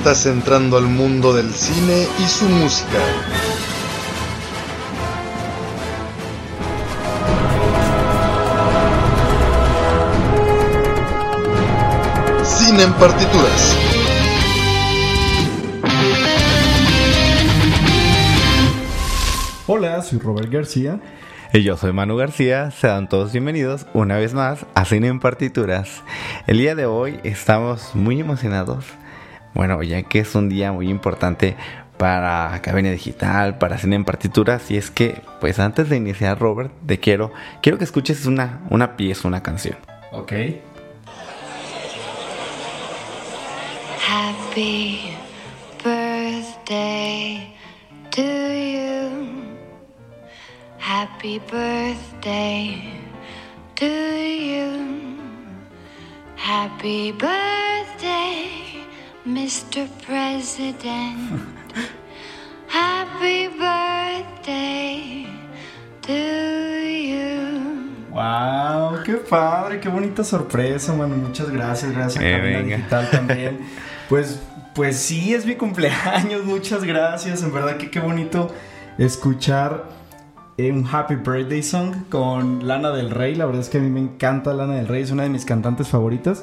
Estás entrando al mundo del cine y su música. Cine en partituras. Hola, soy Robert García. Y yo soy Manu García, sean todos bienvenidos una vez más a Cine en Partituras. El día de hoy estamos muy emocionados, bueno, ya que es un día muy importante para Cabina Digital, para Cine en Partituras, y es que, pues antes de iniciar, Robert, te quiero, quiero que escuches una, una pieza, una canción. Ok. Happy birthday to you. Happy birthday to you. Happy birthday, Mr. President. Happy birthday to you. Wow, qué padre, qué bonita sorpresa, mano. Muchas gracias, gracias a Eh, Cabina venga. Digital también. Pues, pues sí, es mi cumpleaños, muchas gracias. En verdad que qué bonito escuchar eh, un Happy Birthday Song con Lana del Rey. La verdad es que a mí me encanta Lana del Rey, es una de mis cantantes favoritas.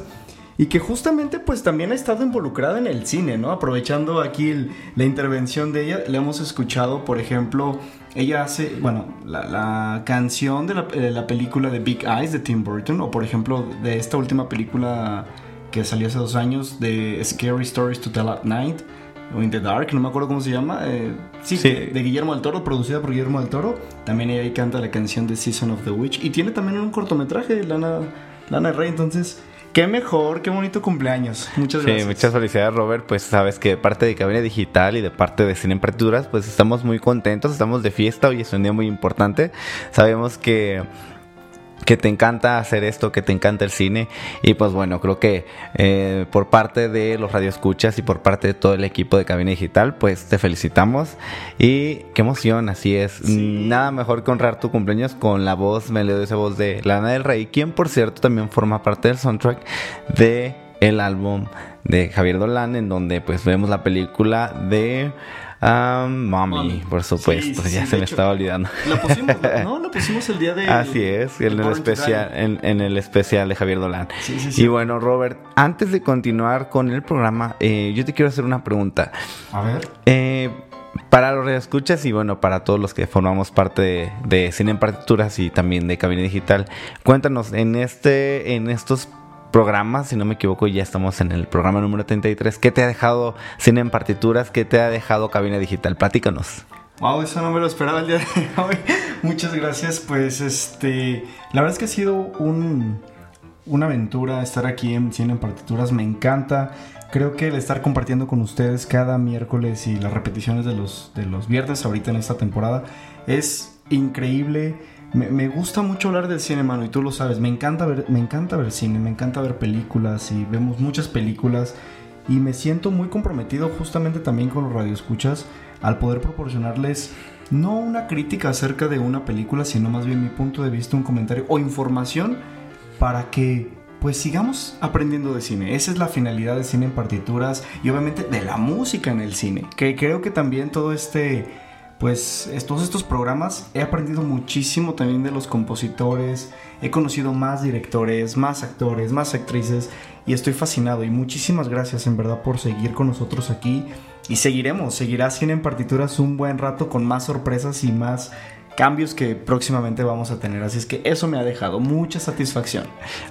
Y que justamente pues también ha estado involucrada en el cine, ¿no? Aprovechando aquí el- la intervención de ella, le hemos escuchado, por ejemplo, ella hace, bueno, la, la canción de la, de la película de Big Eyes de Tim Burton, o por ejemplo de esta última película que salió hace dos años de Scary Stories to Tell at Night, o In the Dark, no me acuerdo cómo se llama, eh, sí, Sí. De, de Guillermo del Toro, producida por Guillermo del Toro, también ella ahí canta la canción de Season of the Witch, y tiene también un cortometraje de Lana, Lana Rey, entonces... Qué mejor, qué bonito cumpleaños. Muchas Sí, gracias. muchas felicidades Robert, pues sabes que de parte de Cabina Digital y de parte de Cine en Partituras, pues estamos muy contentos, estamos de fiesta, hoy es un día muy importante, sabemos que que te encanta hacer esto, que te encanta el cine. Y pues bueno, creo que eh, por parte de los radioescuchas y por parte de todo el equipo de Cabina Digital, pues te felicitamos. Y qué emoción, así es, nada mejor que honrar tu cumpleaños con la voz, melodiosa voz de Lana del Rey, quien por cierto también forma parte del soundtrack de el álbum de Javier Dolan, en donde pues vemos la película de um, Mommy, Mommy. por supuesto, Sí, sí, ya sí, se me hecho, estaba olvidando. La pusimos, no, la pusimos el día de. Así es, en el especial, en, en el especial de Javier Dolan. Sí, sí, sí. Y bueno, Robert, antes de continuar con el programa, eh, yo te quiero hacer una pregunta. A ver. Eh, para los escuchas y bueno, para todos los que formamos parte de, de Cine en Partituras y también de Cabina Digital, cuéntanos, en este, en estos programas, si no me equivoco, ya estamos en el programa número 33, ¿qué te ha dejado Cine en Partituras? ¿Qué te ha dejado Cabina Digital? Platícanos. Wow, eso no me lo esperaba el día de hoy. Muchas gracias. Pues este, la verdad es que ha sido un, una aventura estar aquí en Cine en Partituras. Me encanta. Creo que el estar compartiendo con ustedes cada miércoles y las repeticiones de los, de los viernes ahorita en esta temporada es increíble. Me, gusta mucho hablar del cine, mano, y tú lo sabes. Me encanta ver, me encanta ver cine, me encanta ver películas y vemos muchas películas. Y me siento muy comprometido justamente también con los radioescuchas al poder proporcionarles no una crítica acerca de una película, sino más bien mi punto de vista, un comentario o información para que pues sigamos aprendiendo de cine. Esa es la finalidad de cine en partituras y obviamente de la música en el cine. Que creo que también todo este pues es- todos estos programas he aprendido muchísimo también de los compositores, he conocido más directores, más actores, más actrices y estoy fascinado y muchísimas gracias en verdad por seguir con nosotros aquí y seguiremos, seguirá en Partituras un buen rato con más sorpresas y más cambios que próximamente vamos a tener, así es que eso me ha dejado mucha satisfacción.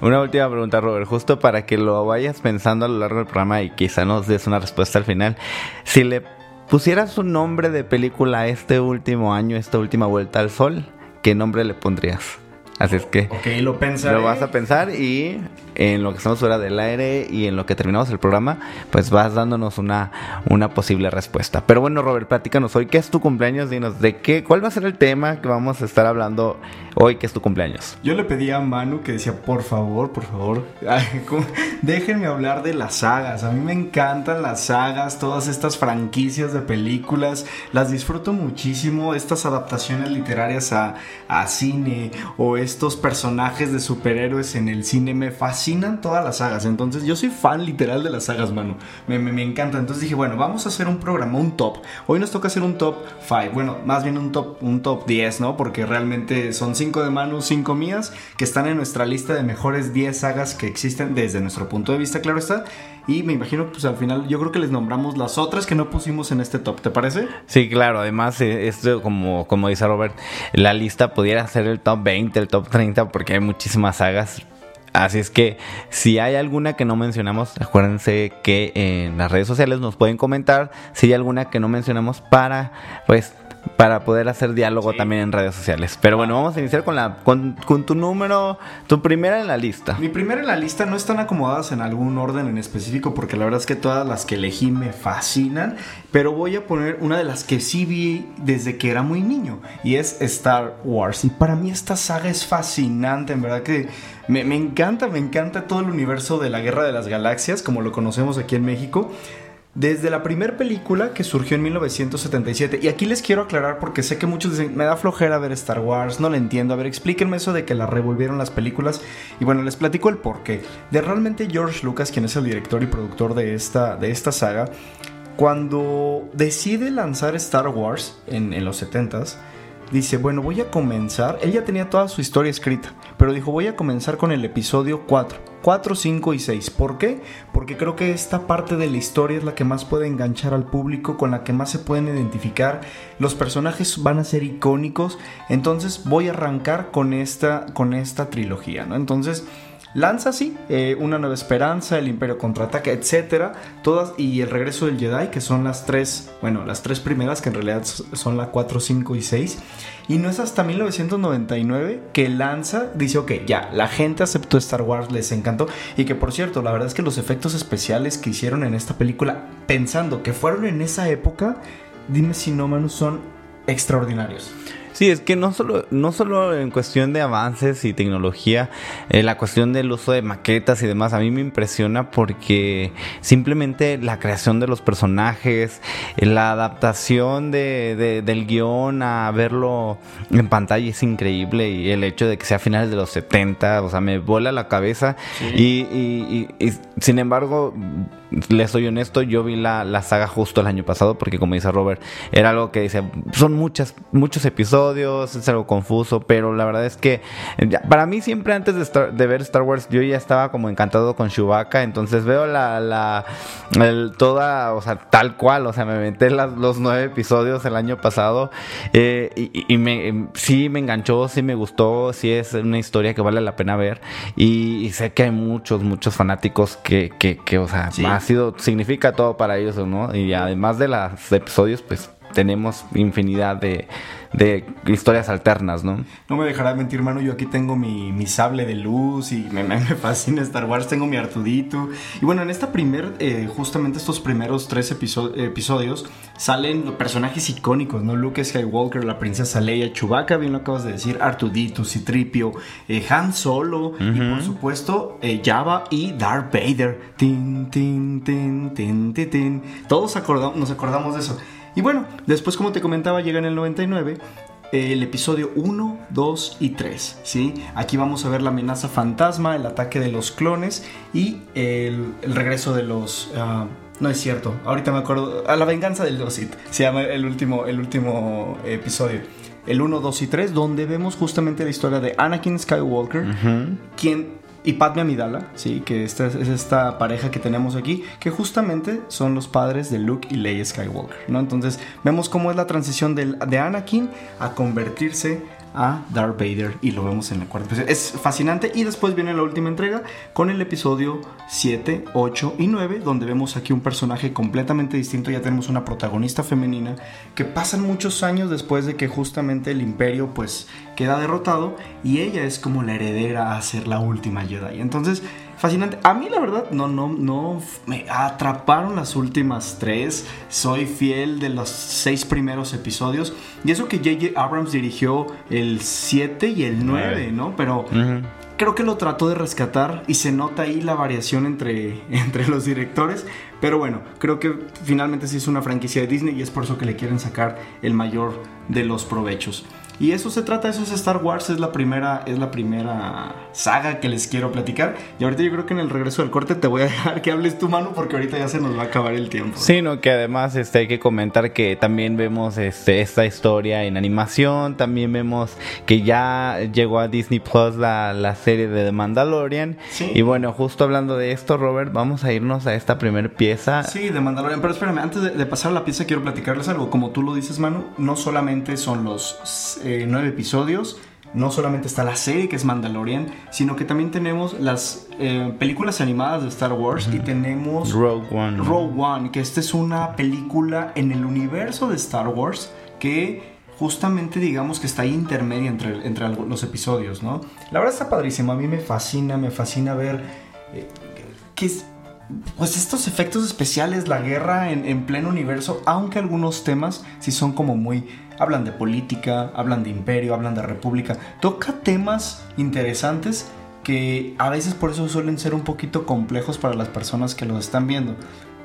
Una última pregunta, Robert, justo para que lo vayas pensando a lo largo del programa y quizá nos des una respuesta al final. Si le pusieras un nombre de película a este último año, esta última vuelta al sol, ¿qué nombre le pondrías? Así es que Ok, lo pensaré. lo vas a pensar y en lo que estamos fuera del aire y en lo que terminamos el programa, pues vas dándonos una, una posible respuesta. Pero bueno, Robert, platícanos hoy, ¿qué es tu cumpleaños? Dinos, ¿de qué? ¿Cuál va a ser el tema que vamos a estar hablando hoy que es tu cumpleaños? Yo le pedí a Manu que decía, por favor, por favor, déjenme hablar de las sagas. A mí me encantan las sagas, todas estas franquicias de películas. Las disfruto muchísimo, estas adaptaciones literarias a, a cine o estos personajes de superhéroes en el cine. Me fascinan todas las sagas. Entonces yo soy fan literal de las sagas, Manu. Me, encanta. Entonces dije, bueno, vamos a hacer un programa, un top. Hoy nos toca hacer un top 5. Bueno, más bien un top, un top 10, ¿no? Porque realmente son 5 de Manu, 5 mías, que están en nuestra lista de mejores 10 sagas que existen desde nuestro punto de vista, claro está. Y me imagino, pues al final, yo creo que les nombramos las otras que no pusimos en este top, ¿te parece? Sí, claro, además, eh, esto como, como dice Robert, la lista pudiera ser el top 20, el top 30, porque hay muchísimas sagas. Así es que si hay alguna que no mencionamos, acuérdense que en las redes sociales nos pueden comentar si hay alguna que no mencionamos para, pues, para poder hacer diálogo también en redes sociales. Pero bueno, vamos a iniciar con la con, con tu número, tu primera en la lista. Mi primera en la lista no están acomodadas en algún orden en específico porque la verdad es que todas las que elegí me fascinan, pero voy a poner una de las que sí vi desde que era muy niño y es Star Wars. Y para mí esta saga es fascinante, en verdad que me, me encanta, me encanta todo el universo de la Guerra de las Galaxias como lo conocemos aquí en México. Desde la primera película que surgió en 1977. Y aquí les quiero aclarar porque sé que muchos dicen, me da flojera ver Star Wars, no lo entiendo. A ver, explíquenme eso de que la revolvieron las películas. Y bueno, les platico el porqué. De realmente George Lucas, quien es el director y productor de esta, de esta saga, cuando decide lanzar Star Wars en, en los 70s, dice, bueno, voy a comenzar. Él ya tenía toda su historia escrita, pero dijo, voy a comenzar con el episodio 4. 4, 5 y 6. ¿Por qué? Porque creo que esta parte de la historia es la que más puede enganchar al público, con la que más se pueden identificar. Los personajes van a ser icónicos. Entonces voy a arrancar con esta, con esta trilogía, ¿no? Entonces lanza así eh, Una Nueva Esperanza, El Imperio Contraataca, etcétera, todas y El Regreso del Jedi, que son las tres, bueno, las tres primeras que en realidad son la 4, 5 y 6. Y no es hasta 1999 que lanza, dice, ok, ya, la gente aceptó Star Wars, les encantó. Y que por cierto, la verdad es que los efectos especiales que hicieron en esta película, pensando que fueron en esa época, dime si no, Manu, son extraordinarios. Sí, es que no solo, no solo en cuestión de avances y tecnología, eh, la cuestión del uso de maquetas y demás, a mí me impresiona porque simplemente la creación de los personajes, eh, la adaptación de, de- del guion a verlo en pantalla es increíble y el hecho de que sea a finales de los 70, o sea, me vuela la cabeza. Y, y- y- y, sin embargo, les soy honesto, yo vi la, la saga justo el año pasado porque como dice Robert, era algo que dice, son muchas, muchos episodios, es algo confuso, pero la verdad es que eh, para mí siempre antes de, Star- de ver Star Wars yo ya estaba como encantado con Chewbacca, entonces veo la, la el- toda, o sea, tal cual, o sea, me aventé las- los nueve episodios el año pasado eh, y, me, em, sí me enganchó, sí me gustó, sí es una historia que vale la pena ver y, sé que hay muchos, muchos fanáticos que, que, que, o sea, Sí. Ha sido, significa todo para ellos, ¿no? Y además de los episodios, pues tenemos infinidad de, de historias alternas, ¿no? No me dejará mentir, mano. Yo aquí tengo mi, mi sable de luz y me, me- fascina Star Wars. Tengo mi Artudito. Y bueno, en esta primer, eh, justamente estos primeros tres episo- episodios, salen los personajes icónicos, ¿no? Luke Skywalker, la princesa Leia, Chewbacca, bien lo acabas de decir, Artudito, Citripio, eh, Han Solo y por supuesto eh, Java y Darth Vader. Tin, tin, tin, tin, tin, tin. Todos acorda- nos acordamos de eso. Y bueno, después como te comentaba, llega en el 99 el episodio 1, 2 y 3, ¿sí? Aquí vamos a ver la amenaza fantasma, el ataque de los clones y el, el regreso de los... ah, no es cierto, ahorita me acuerdo... A la venganza del los Sith, se llama el último, el último episodio. El 1, 2 y 3, donde vemos justamente la historia de Anakin Skywalker, quien y Padme Amidala, sí, que esta es, es esta pareja que tenemos aquí, que justamente son los padres de Luke y Leia Skywalker, ¿no? Entonces vemos cómo es la transición del- de Anakin a convertirse a Darth Vader y lo vemos en la cuarta episodio. Es fascinante y después viene la última entrega con el episodio 7, 8 y 9 donde vemos aquí un personaje completamente distinto, ya tenemos una protagonista femenina que pasan muchos años después de que justamente el imperio pues queda derrotado y ella es como la heredera a ser la última Jedi. Entonces, fascinante. A mí la verdad no, no, no me atraparon las últimas tres. Soy fiel de los seis primeros episodios. Y eso que J.J. Abrams dirigió el 7 y el 9, ¿no? Pero creo que lo trató de rescatar y se nota ahí la variación entre, entre los directores. Pero bueno, creo que finalmente sí es una franquicia de Disney y es por eso que le quieren sacar el mayor de los provechos. Y eso se trata, eso es Star Wars, es la primera, es la primera saga que les quiero platicar. Y ahorita yo creo que en el regreso del corte te voy a dejar que hables tu mano porque ahorita ya se nos va a acabar el tiempo. Sí, no, que además este, hay que comentar que también vemos este, esta historia en animación, también vemos que ya llegó a Disney Plus la, la serie de The Mandalorian. Sí. Y bueno, justo hablando de esto, Robert, vamos a irnos a esta primer pieza. Sí, de Mandalorian. Pero espérame, antes de, de pasar a la pieza quiero platicarles algo. Como tú lo dices, Manu, no solamente son los eh, nueve episodios, no solamente está la serie que es Mandalorian, sino que también tenemos las eh, películas animadas de Star Wars y tenemos Rogue One. Rogue One, que esta es una película en el universo de Star Wars que justamente digamos que está ahí intermedia entre, entre los episodios, ¿no? La verdad está padrísimo, a mí me fascina, me fascina ver eh, que es, pues estos efectos especiales, la guerra en, en pleno universo, aunque algunos temas sí son como muy... Hablan de política, hablan de imperio, hablan de república, toca temas interesantes que a veces por eso suelen ser un poquito complejos para las personas que los están viendo.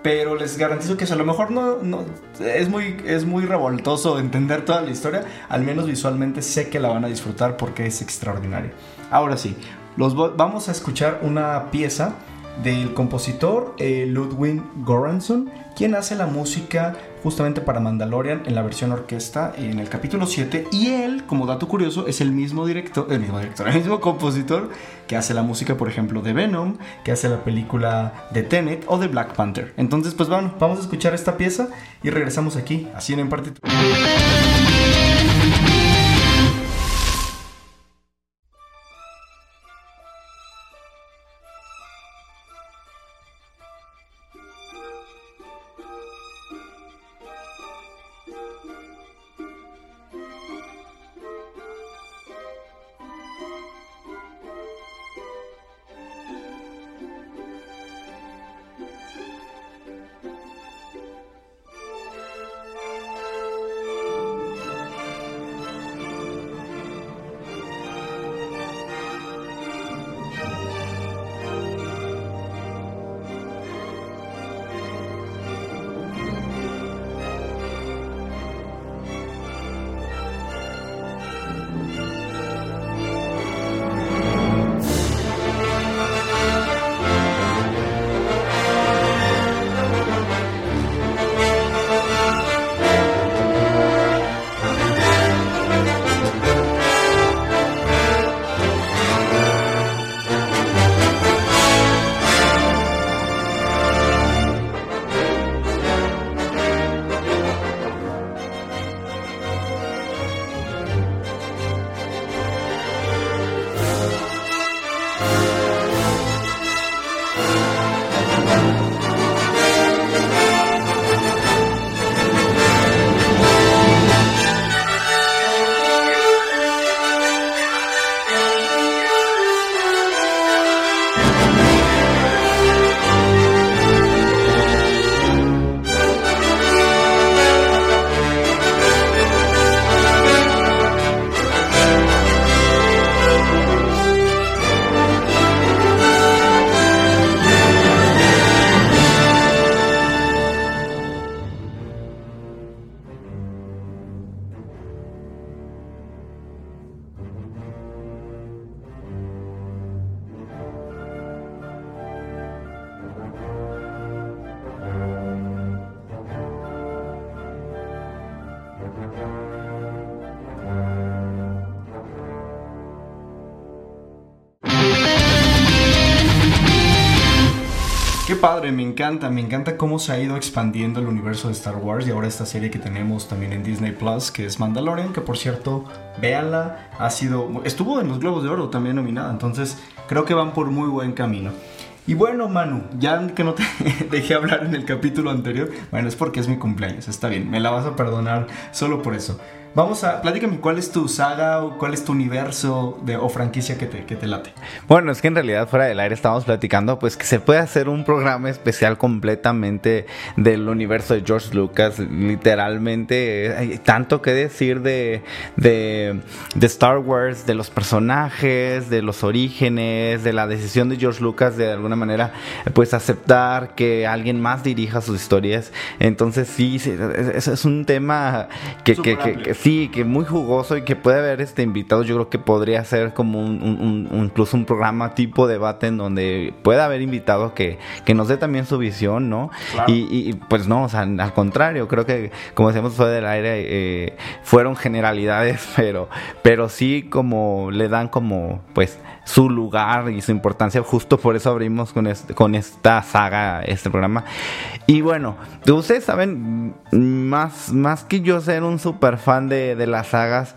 Pero les garantizo que a lo mejor no, no- es, muy, es muy revoltoso entender toda la historia, al menos visualmente sé que la van a disfrutar porque es extraordinaria. Ahora sí, los vamos a escuchar una pieza del compositor eh, Ludwig Göransson, quien hace la música justamente para Mandalorian en la versión orquesta en el capítulo 7 y él, como dato curioso, es el mismo director, el mismo director, el mismo compositor que hace la música, por ejemplo, de Venom, que hace la película de Tenet o de Black Panther. Entonces, pues bueno, vamos a escuchar esta pieza y regresamos aquí, así en partitura. Encanta, me encanta cómo se ha ido expandiendo el universo de Star Wars y ahora esta serie que tenemos también en Disney Plus, que es Mandalorian, que por cierto, véanla, ha sido, estuvo en los Globos de Oro también nominada, entonces creo que van por muy buen camino. Y bueno, Manu, ya que no te dejé hablar en el capítulo anterior, bueno, es porque es mi cumpleaños, está bien, me la vas a perdonar solo por eso. Vamos a, platícame, ¿cuál es tu saga o cuál es tu universo de, o franquicia que te, que te late? Bueno, es que en realidad fuera del aire estábamos platicando pues que se puede hacer un programa especial completamente del universo de George Lucas. Literalmente hay tanto que decir de, de, de Star Wars, de los personajes, de los orígenes, de la decisión de George Lucas de alguna manera pues aceptar que alguien más dirija sus historias. Entonces sí, sí, es, es un tema que, sí, que muy jugoso y que puede haber este invitado. Yo creo que podría ser como un, un- incluso un programa tipo debate en donde pueda haber invitados que, que nos dé también su visión, ¿no? Y, y- y, pues no, o sea, al contrario, creo que como decíamos fuera del aire, eh, fueron generalidades, pero, pero sí como le dan como pues su lugar y su importancia. Justo por eso abrimos con, con esta saga, este programa. Y bueno, ustedes saben, más, más que yo ser un super fan de, de las sagas,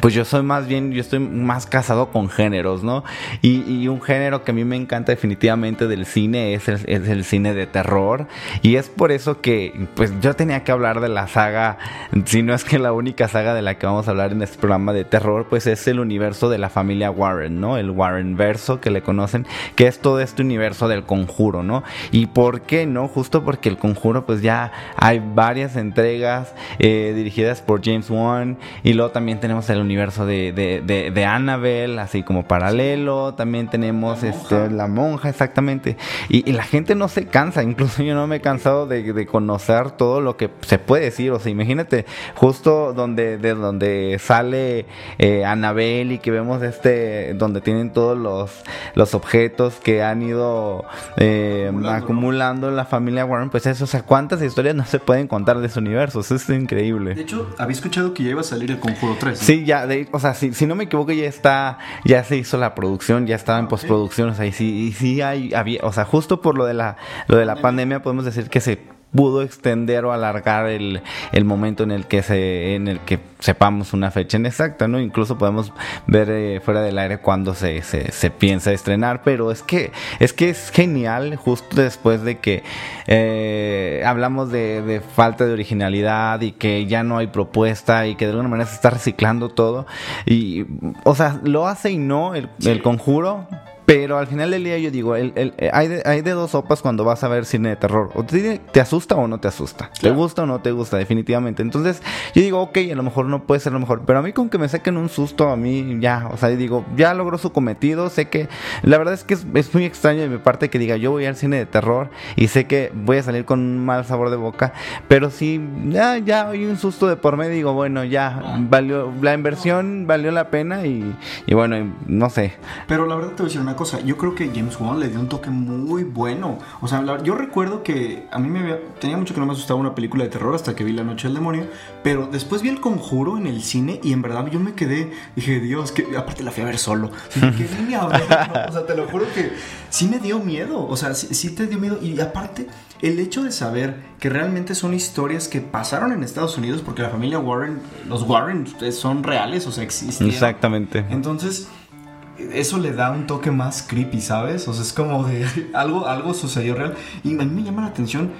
pues yo soy más bien, yo estoy más casado con géneros, ¿no? Y, un género que a mí me encanta definitivamente del cine es el, es el cine de terror. Y es por eso que, pues yo tenía que hablar de la saga, si no es que la única saga de la que vamos a hablar en este programa de terror, pues es el universo de la familia Warren, ¿no? El Warren verso que le conocen, que es todo este universo del conjuro, ¿no? Y por qué, ¿no? Justo porque el conjuro, pues ya hay varias entregas eh, dirigidas por James Wan. Y luego también tenemos el universo de, de, de, de Annabelle, así como paralelo. También tenemos La este, monja. la monja, exactamente. Y, y la gente no se cansa. Incluso yo no me he cansado de, de conocer todo lo que se puede decir. O sea, imagínate, justo donde, de donde sale eh, Annabelle y que vemos este, donde tienen todos los, los objetos que han ido eh, Acumulando, la familia Warren. Pues eso, o sea, cuántas historias no se pueden contar de ese universo. Eso es increíble. De hecho, había escuchado que ya iba a salir el Conjuro 3. ¿no? Sí, ya, de- o sea, si, si no me equivoco, ya está, ya se hizo la producción, ya estaba en postproducción, o sea, y sí, y sí hay, había, o sea, justo por lo de la, lo de la pandemia podemos decir que se pudo extender o alargar el, el momento en el que se, en el que sepamos una fecha en exacta, ¿no? Incluso podemos ver eh, fuera del aire cuando se, se, se piensa estrenar, pero es que, es que es genial justo después de que eh, hablamos de, de falta de originalidad y que ya no hay propuesta y que de alguna manera se está reciclando todo. Y, o sea, lo hace y no el, el conjuro. Pero al final del día yo digo, el- el- eh, hay, de, hay de dos sopas cuando vas a ver cine de terror. O te, te asusta o no te asusta. Te gusta o no te gusta, definitivamente. Entonces yo digo, ok, a lo mejor no puede ser lo mejor. Pero a mí con que me saquen un susto, a mí ya, o sea, yo digo, ya logró su cometido. Sé que, la verdad es que es, es muy extraño de mi parte que diga, yo voy al cine de terror y sé que voy a salir con un mal sabor de boca. Pero si ya, ya hay un susto de por medio, digo, bueno, ya, valió, la inversión valió la pena y, y bueno, no sé. Pero la verdad te voy a decir una cosa, yo creo que James Wan le dio un toque muy bueno. O sea, yo recuerdo que a mí me había, tenía mucho que no me asustaba una película de terror hasta que vi La Noche del Demonio, pero después vi El Conjuro en el cine y en verdad yo me quedé, dije, Dios, que aparte la fui a ver solo. Dije, ¿qué vine a ver? O sea, te lo juro que sí me dio miedo, o sea, sí, sí te dio miedo y aparte el hecho de saber que realmente son historias que pasaron en Estados Unidos porque la familia Warren, los Warren son reales, o sea, existen. Exactamente. Entonces, eso le da un toque más creepy, ¿sabes? O sea, es como de algo, algo sucedió real. Y a mí me llama la atención.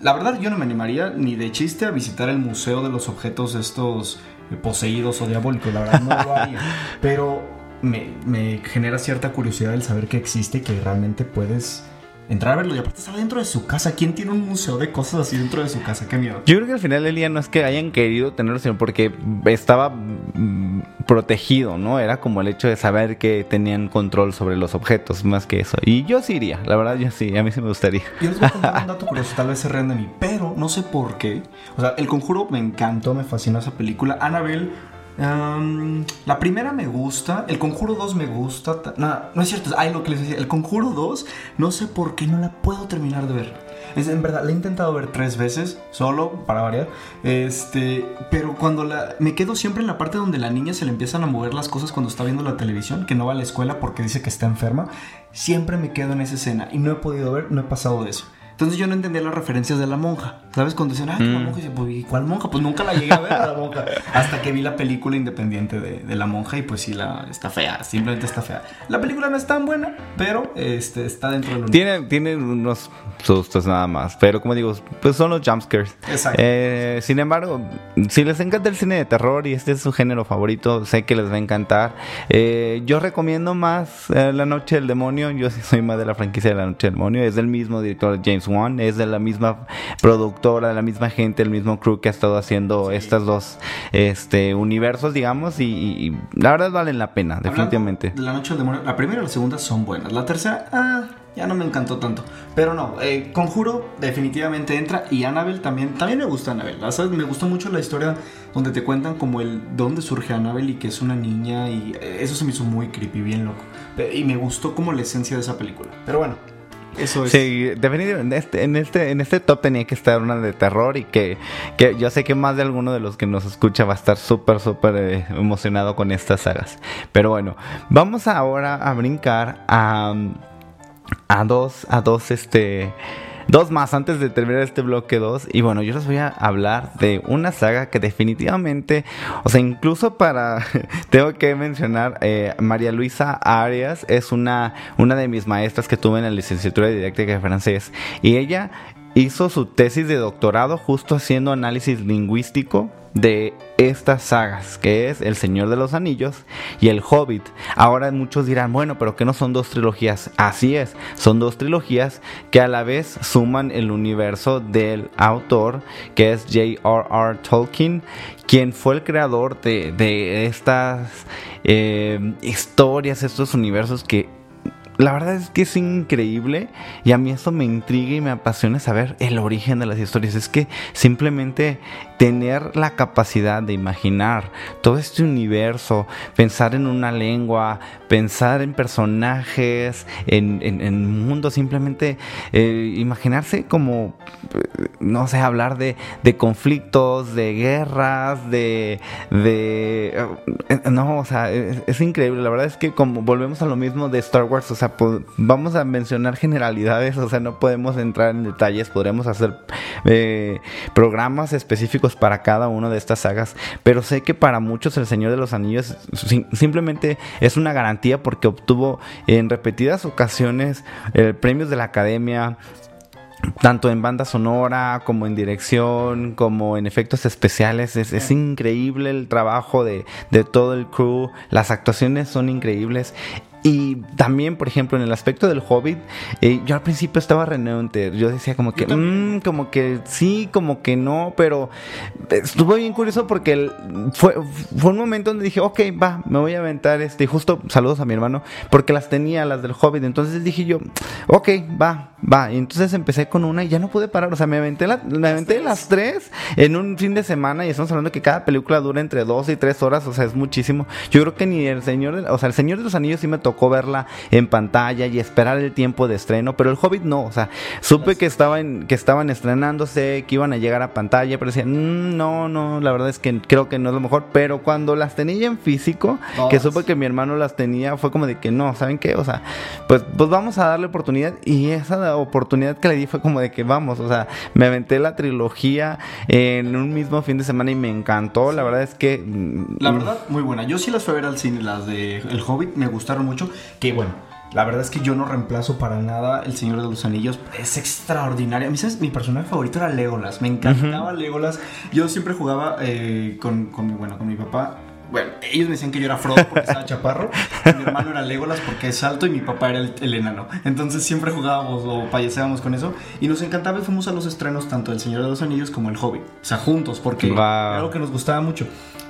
La verdad, yo no me animaría ni de chiste a visitar el museo de los objetos estos eh, poseídos o diabólicos. La verdad, no lo haría. Pero me, me genera cierta curiosidad el saber que existe y que realmente puedes entrar a verlo. Y aparte, está dentro de su casa. ¿Quién tiene un museo de cosas así dentro de su casa? Qué miedo. Yo creo que al final del día no es que hayan querido tenerlo, sino porque estaba mm, protegido, ¿no? Era como el hecho de saber que tenían control sobre los objetos, más que eso. Y yo sí iría, la verdad, yo sí, a mí sí me gustaría. Yo les voy a contar un dato curioso, tal vez se rían de mí, pero no sé por qué. O sea, El Conjuro me encantó, me fascinó esa película. Annabelle, la primera me gusta, El Conjuro 2 me gusta. ta- No, es cierto, ay, lo que les decía, El Conjuro 2, no sé por qué no la puedo terminar de ver. Es, en verdad, la he intentado ver tres veces, solo para variar. Este, pero cuando la. Me quedo siempre en la parte donde la niña se le empiezan a mover las cosas cuando está viendo la televisión, que no va a la escuela porque dice que está enferma. Siempre me quedo en esa escena y no he podido ver, no he pasado de eso. Entonces yo no entendía las referencias de la monja. ¿Sabes? Cuando decían, ah, la Mm. monja, y dice, pues, ¿y cuál monja? Pues nunca la llegué a ver a la monja. Hasta que vi la película independiente de, de la monja y pues sí, la, está fea, simplemente está fea. La película no es tan buena, pero este, está dentro del. Tiene, tiene unos sustos nada más, pero como digo, pues son los jumpscares. Exacto. Eh, sin embargo, si les encanta el cine de terror y este es su género favorito, sé que les va a encantar. Eh, yo recomiendo más eh, La Noche del Demonio. Yo sí soy más de la franquicia de La Noche del Demonio. Es del mismo director James Wan, es de la misma productora, de la misma gente, el mismo crew que ha estado haciendo estas dos este, universos, digamos, y, la verdad valen la pena, definitivamente. De La noche del demonio, la primera y la segunda son buenas. La tercera, ah, ya no me encantó tanto. Pero no, eh, Conjuro definitivamente entra y Annabelle también. También me gusta Annabelle. ¿la ¿sabes? Me gustó mucho la historia donde te cuentan como el dónde surge Annabelle y que es una niña y eh, eso se me hizo muy creepy, bien loco. Y me gustó como la esencia de esa película. Pero bueno, eso es. Sí, definitivamente en este, en este, en este top tenía que estar una de terror y que, que yo sé que más de alguno de los que nos escucha va a estar súper, súper eh, emocionado con estas sagas. Pero bueno, vamos ahora a brincar a, a dos, a dos, este... Dos más antes de terminar este bloque 2. Y bueno, yo les voy a hablar de una saga que definitivamente, o sea, incluso para, tengo que mencionar, eh, María Luisa Arias es una, una de mis maestras que tuve en la licenciatura de didáctica de francés. Y ella hizo su tesis de doctorado justo haciendo análisis lingüístico de estas sagas, que es El Señor de los Anillos y El Hobbit. Ahora muchos dirán, bueno, pero que no son dos trilogías. Así es, son dos trilogías que a la vez suman el universo del autor, que es J.R.R. Tolkien, quien fue el creador de, de estas eh, historias, estos universos que la verdad es que es increíble y a mí eso me intriga y me apasiona saber el origen de las historias. Es que simplemente tener la capacidad de imaginar todo este universo, pensar en una lengua, pensar en personajes, en, en, mundo, simplemente eh, imaginarse como, eh, no sé, hablar de, de conflictos, de guerras, de... de eh, no, o sea, es, es increíble. La verdad es que como volvemos a lo mismo de Star Wars, o sea, vamos a mencionar generalidades, o sea, no podemos entrar en detalles, podremos hacer eh, programas específicos para cada una de estas sagas, pero sé que para muchos El Señor de los Anillos sim- simplemente es una garantía porque obtuvo en repetidas ocasiones eh, premios de la Academia, tanto en banda sonora como en dirección, como en efectos especiales. Es, es increíble el trabajo de, de todo el crew. Las actuaciones son increíbles. Y también, por ejemplo, en el aspecto del Hobbit, eh, yo al principio estaba renuente. Yo decía como que, "Mm, como que sí, como que no, pero estuvo bien curioso porque el- fue, fue un momento donde dije, ok, va, me voy a aventar este. y Justo saludos a mi hermano, porque las tenía, las del Hobbit. Entonces dije yo, ok, va, va. Y entonces empecé con una y ya no pude parar. O sea, me aventé, la- me aventé las tres en un fin de semana y estamos hablando que cada película dura entre dos y tres horas. O sea, es muchísimo. Yo creo que ni el Señor, de- o sea, el Señor de los Anillos sí me tocó verla en pantalla y esperar el tiempo de estreno, pero el Hobbit no. O sea, supe que estaban, que estaban estrenándose, que iban a llegar a pantalla, pero decía, "Mm, no, no, la verdad es que creo que no es lo mejor. Pero cuando las tenía en físico, que supe que mi hermano las tenía, fue como de que no, ¿saben qué? O sea, pues, pues vamos a darle oportunidad. Y esa oportunidad que le di fue como de que vamos, o sea, me aventé la trilogía en un mismo fin de semana y me encantó. La verdad es que. mm, La verdad, muy buena. Yo sí las fui a ver al cine, las de El Hobbit, me gustaron mucho. Que bueno, la verdad es que yo no reemplazo para nada El Señor de los Anillos. Es extraordinario. A mí, ¿sabes? Mi personaje favorito era Legolas. Me encantaba Legolas. Yo siempre jugaba eh, con, bueno, con mi papá. Bueno, ellos me decían que yo era Frodo porque estaba chaparro. y mi hermano era Legolas porque es alto y mi papá era el, el enano. Entonces siempre jugábamos o payaseábamos con eso. Y nos encantaba y fuimos a los estrenos tanto del Señor de los Anillos como El Hobbit. O sea, juntos porque Wow. era algo que nos gustaba mucho.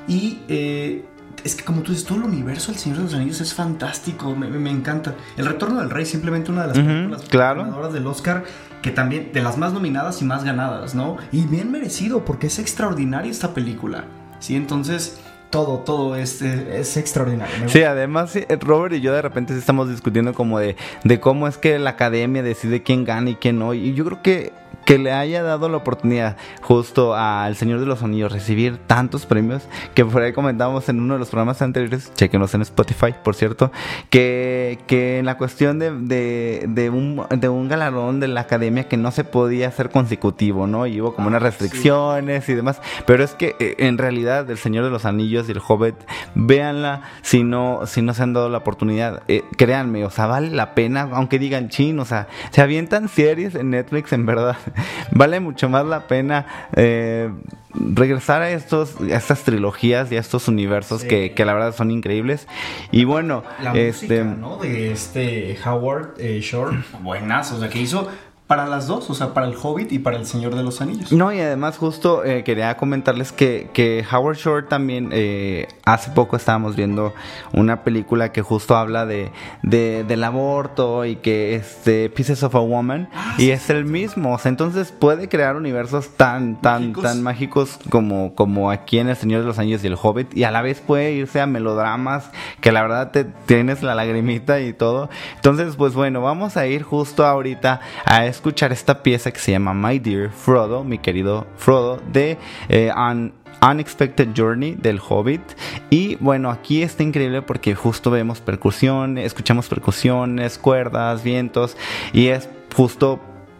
Y eh, es que como tú dices, todo el universo del Señor de los Anillos es fantástico, me, encanta. El Retorno del Rey, simplemente una de las películas claro. ganadoras del Oscar, que también de las más nominadas y más ganadas, ¿no? Y bien merecido, porque es extraordinaria esta película. Sí, entonces todo, todo es, es extraordinario. Sí, además Robert y yo de repente estamos discutiendo como de, de cómo es que la academia decide quién gana y quién no. Y yo creo que, que le haya dado la oportunidad justo al Señor de los Anillos recibir tantos premios que por ahí comentamos en uno de los programas anteriores, chequenos en Spotify, por cierto, que, que en la cuestión de, de, de un, de un galardón de la academia que no se podía hacer consecutivo, ¿no? Y hubo como unas restricciones y demás, pero es que eh, en realidad el Señor de los Anillos y el Hobbit, véanla si no, si no se han dado la oportunidad, eh, créanme, o sea, vale la pena, aunque digan chin, o sea, se avientan series en Netflix, en verdad, vale mucho más la pena eh, regresar a estos, a estas trilogías y a estos universos Sí. que, que la verdad son increíbles. Y bueno, La este... música, ¿no? De este Howard eh, Shore, buenas, o sea, que hizo para las dos, o sea, para el Hobbit y para el Señor de los Anillos. No, y además justo eh, quería comentarles que, que Howard Shore también, eh, hace poco estábamos viendo una película que justo habla de, de- del aborto y que este Pieces of a Woman y es el mismo, o sea, entonces puede crear universos tan, tan, Mágicos. tan mágicos como, como aquí en El Señor de los Anillos y el Hobbit y a la vez puede irse a melodramas que la verdad te tienes la lagrimita y todo. Entonces, pues bueno, vamos a ir justo ahorita a escuchar esta pieza que se llama My Dear Frodo, mi querido Frodo, de eh, An Unexpected Journey del Hobbit. Y bueno, aquí está increíble porque justo vemos percusiones, escuchamos percusiones, cuerdas, vientos, y es justo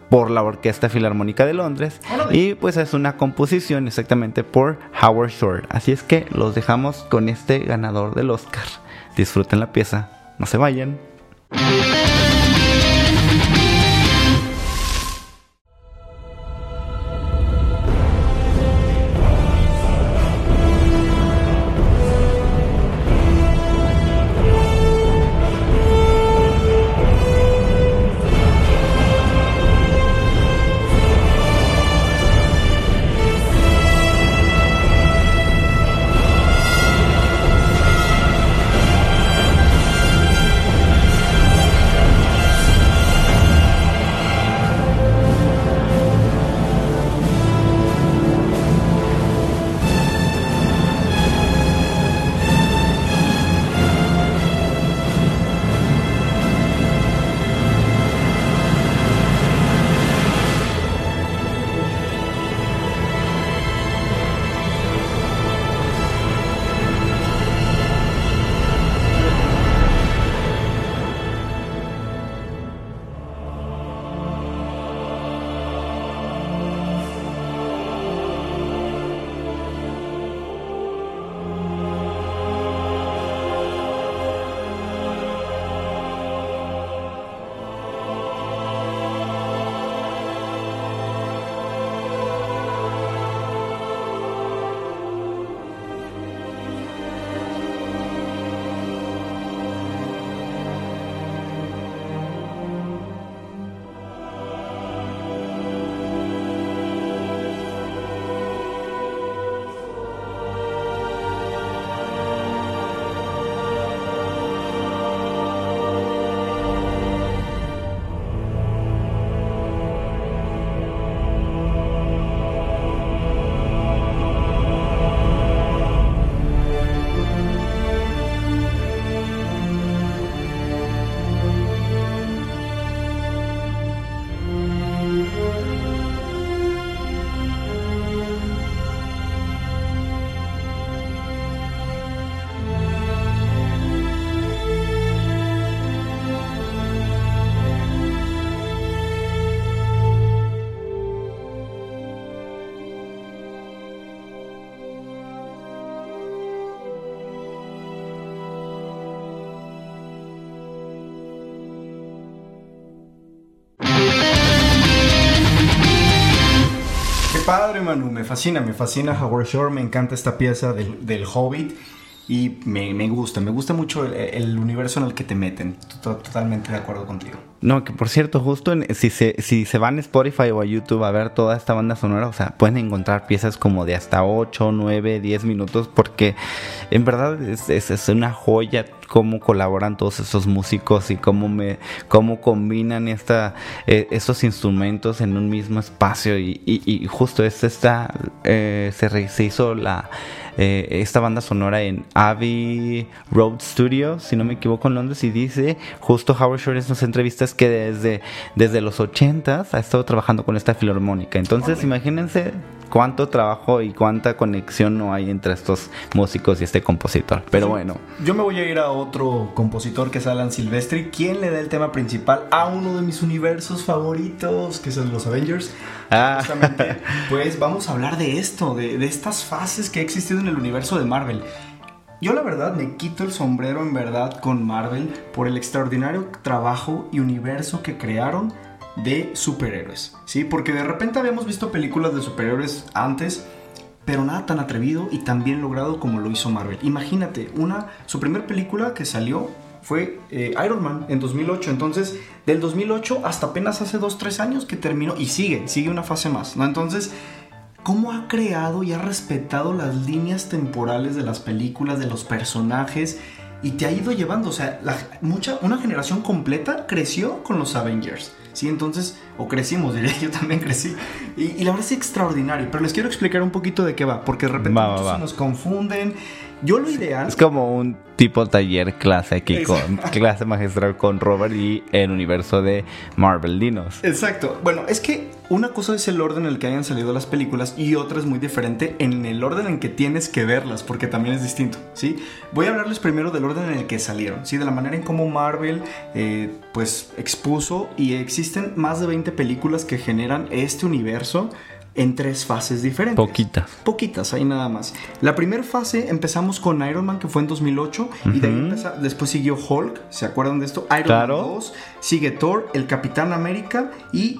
por la Orquesta Filarmónica de Londres y pues es una composición exactamente por Howard Shore. Así es que los dejamos con este ganador del Oscar. Disfruten la pieza, no se vayan. Padre, Manu, me fascina, me fascina Howard Shore, me encanta esta pieza del, del Hobbit y me, me gusta, me gusta mucho el, universo en el que te meten. To- Totalmente de acuerdo contigo. No, que por cierto, justo en- si, se, si se van a Spotify o a YouTube a ver toda esta banda sonora, o sea, pueden encontrar piezas como de hasta 8, 9, 10 minutos, porque en verdad es, es- es una joya cómo colaboran todos estos músicos y cómo me cómo combinan esta eh, estos instrumentos en un mismo espacio y, y- y justo está eh, se, se hizo la eh, esta banda sonora en Abbey Road Studios, si no me equivoco, en Londres, y dice justo Howard Shore en sus entrevistas que desde, desde los 80s ha estado trabajando con esta filarmónica. Entonces, imagínense cuánto trabajo y cuánta conexión no hay entre estos músicos y este compositor. Pero bueno, Yo me voy a ir a otro compositor que es Alan Silvestri, quien le da el tema principal a uno de mis universos favoritos, que es el los Avengers. Ah. Justamente, pues vamos a hablar de esto, de, de estas fases que ha existido en el universo de Marvel. Yo la verdad me quito el sombrero en verdad con Marvel por el extraordinario trabajo y universo que crearon de superhéroes, ¿sí? Porque de repente habíamos visto películas de superhéroes antes, pero nada tan atrevido y tan bien logrado como lo hizo Marvel. Imagínate, una, su primera película que salió fue eh, Iron Man en 2008, entonces del 2008 hasta apenas hace 2-3 años que terminó y sigue, sigue una fase más, ¿no? Entonces, ¿cómo ha creado y ha respetado las líneas temporales de las películas, de los personajes? Y te ha ido llevando, o sea, mucha, una generación completa creció con los Avengers. Sí, entonces, o crecimos, diría yo también crecí. Y, y la verdad es extraordinario, pero les quiero explicar un poquito de qué va, porque de repente Va, va, muchos va. se nos confunden. Yo lo ideal... es como un tipo taller clase aquí con clase magistral con Robert y el universo de Marvel Dinos. Exacto. Bueno, es que una cosa es el orden en el que hayan salido las películas y otra es muy diferente en el orden en que tienes que verlas, porque también es distinto, ¿sí? Voy a hablarles primero del orden en el que salieron, ¿sí? De la manera en cómo Marvel, eh, pues, expuso y existen más de 20 películas que generan este universo en tres fases diferentes. Poquitas. Poquitas, ahí nada más. La primera fase empezamos con Iron Man, que fue en 2008, y de ahí empeza- después siguió Hulk, ¿se acuerdan de esto? Iron Claro. Man 2, sigue Thor, el Capitán América y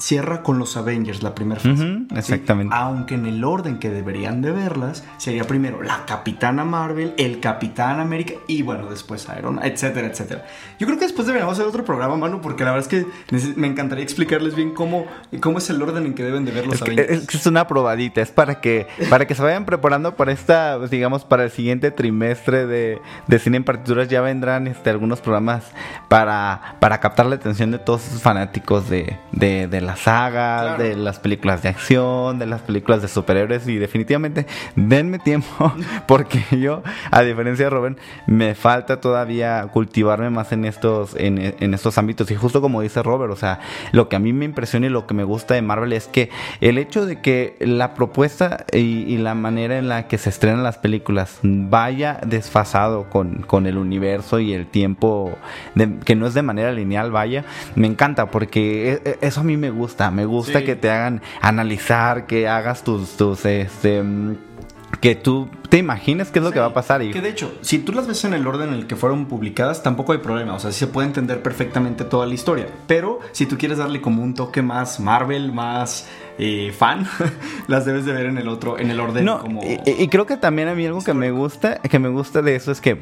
cierra con los Avengers, la primera fase. Exactamente. Aunque en el orden que deberían de verlas, sería primero la Capitana Marvel, el Capitán América y bueno, después Iron etcétera, etcétera. Yo creo que después deberíamos hacer otro programa, Manu, porque la verdad es que me encantaría explicarles bien cómo, cómo es el orden en que deben de ver los Es Avengers. es que es una probadita, es para que para que se vayan preparando para esta, digamos, para el siguiente trimestre de, de cine en partituras ya vendrán este, algunos programas para, para captar la atención de todos esos fanáticos de, de, de la saga, Claro. de las películas de acción, de las películas de superhéroes y definitivamente denme tiempo porque yo, a diferencia de Robin, me falta todavía cultivarme más en estos, en, en estos ámbitos y justo como dice Robert, o sea, lo que a mí me impresiona y lo que me gusta de Marvel es que el hecho de que la propuesta y, y la manera en la que se estrenan las películas vaya desfasado con, con el universo y el tiempo, de- que no es de manera lineal, vaya, me encanta porque e- e- eso a mí me gusta, me gusta Sí. que te hagan analizar, que hagas tus, tus, este... mm, Que tú te imagines qué es lo que va a pasar y Que de hecho, si tú las ves en el orden en el que fueron publicadas, tampoco hay problema. O sea, sí se puede entender perfectamente toda la historia. Pero si tú quieres darle como un toque más Marvel, más eh, fan, las debes de ver en el otro, en el orden No, como. y, y creo que también a mí algo que me gusta, que me gusta de eso es que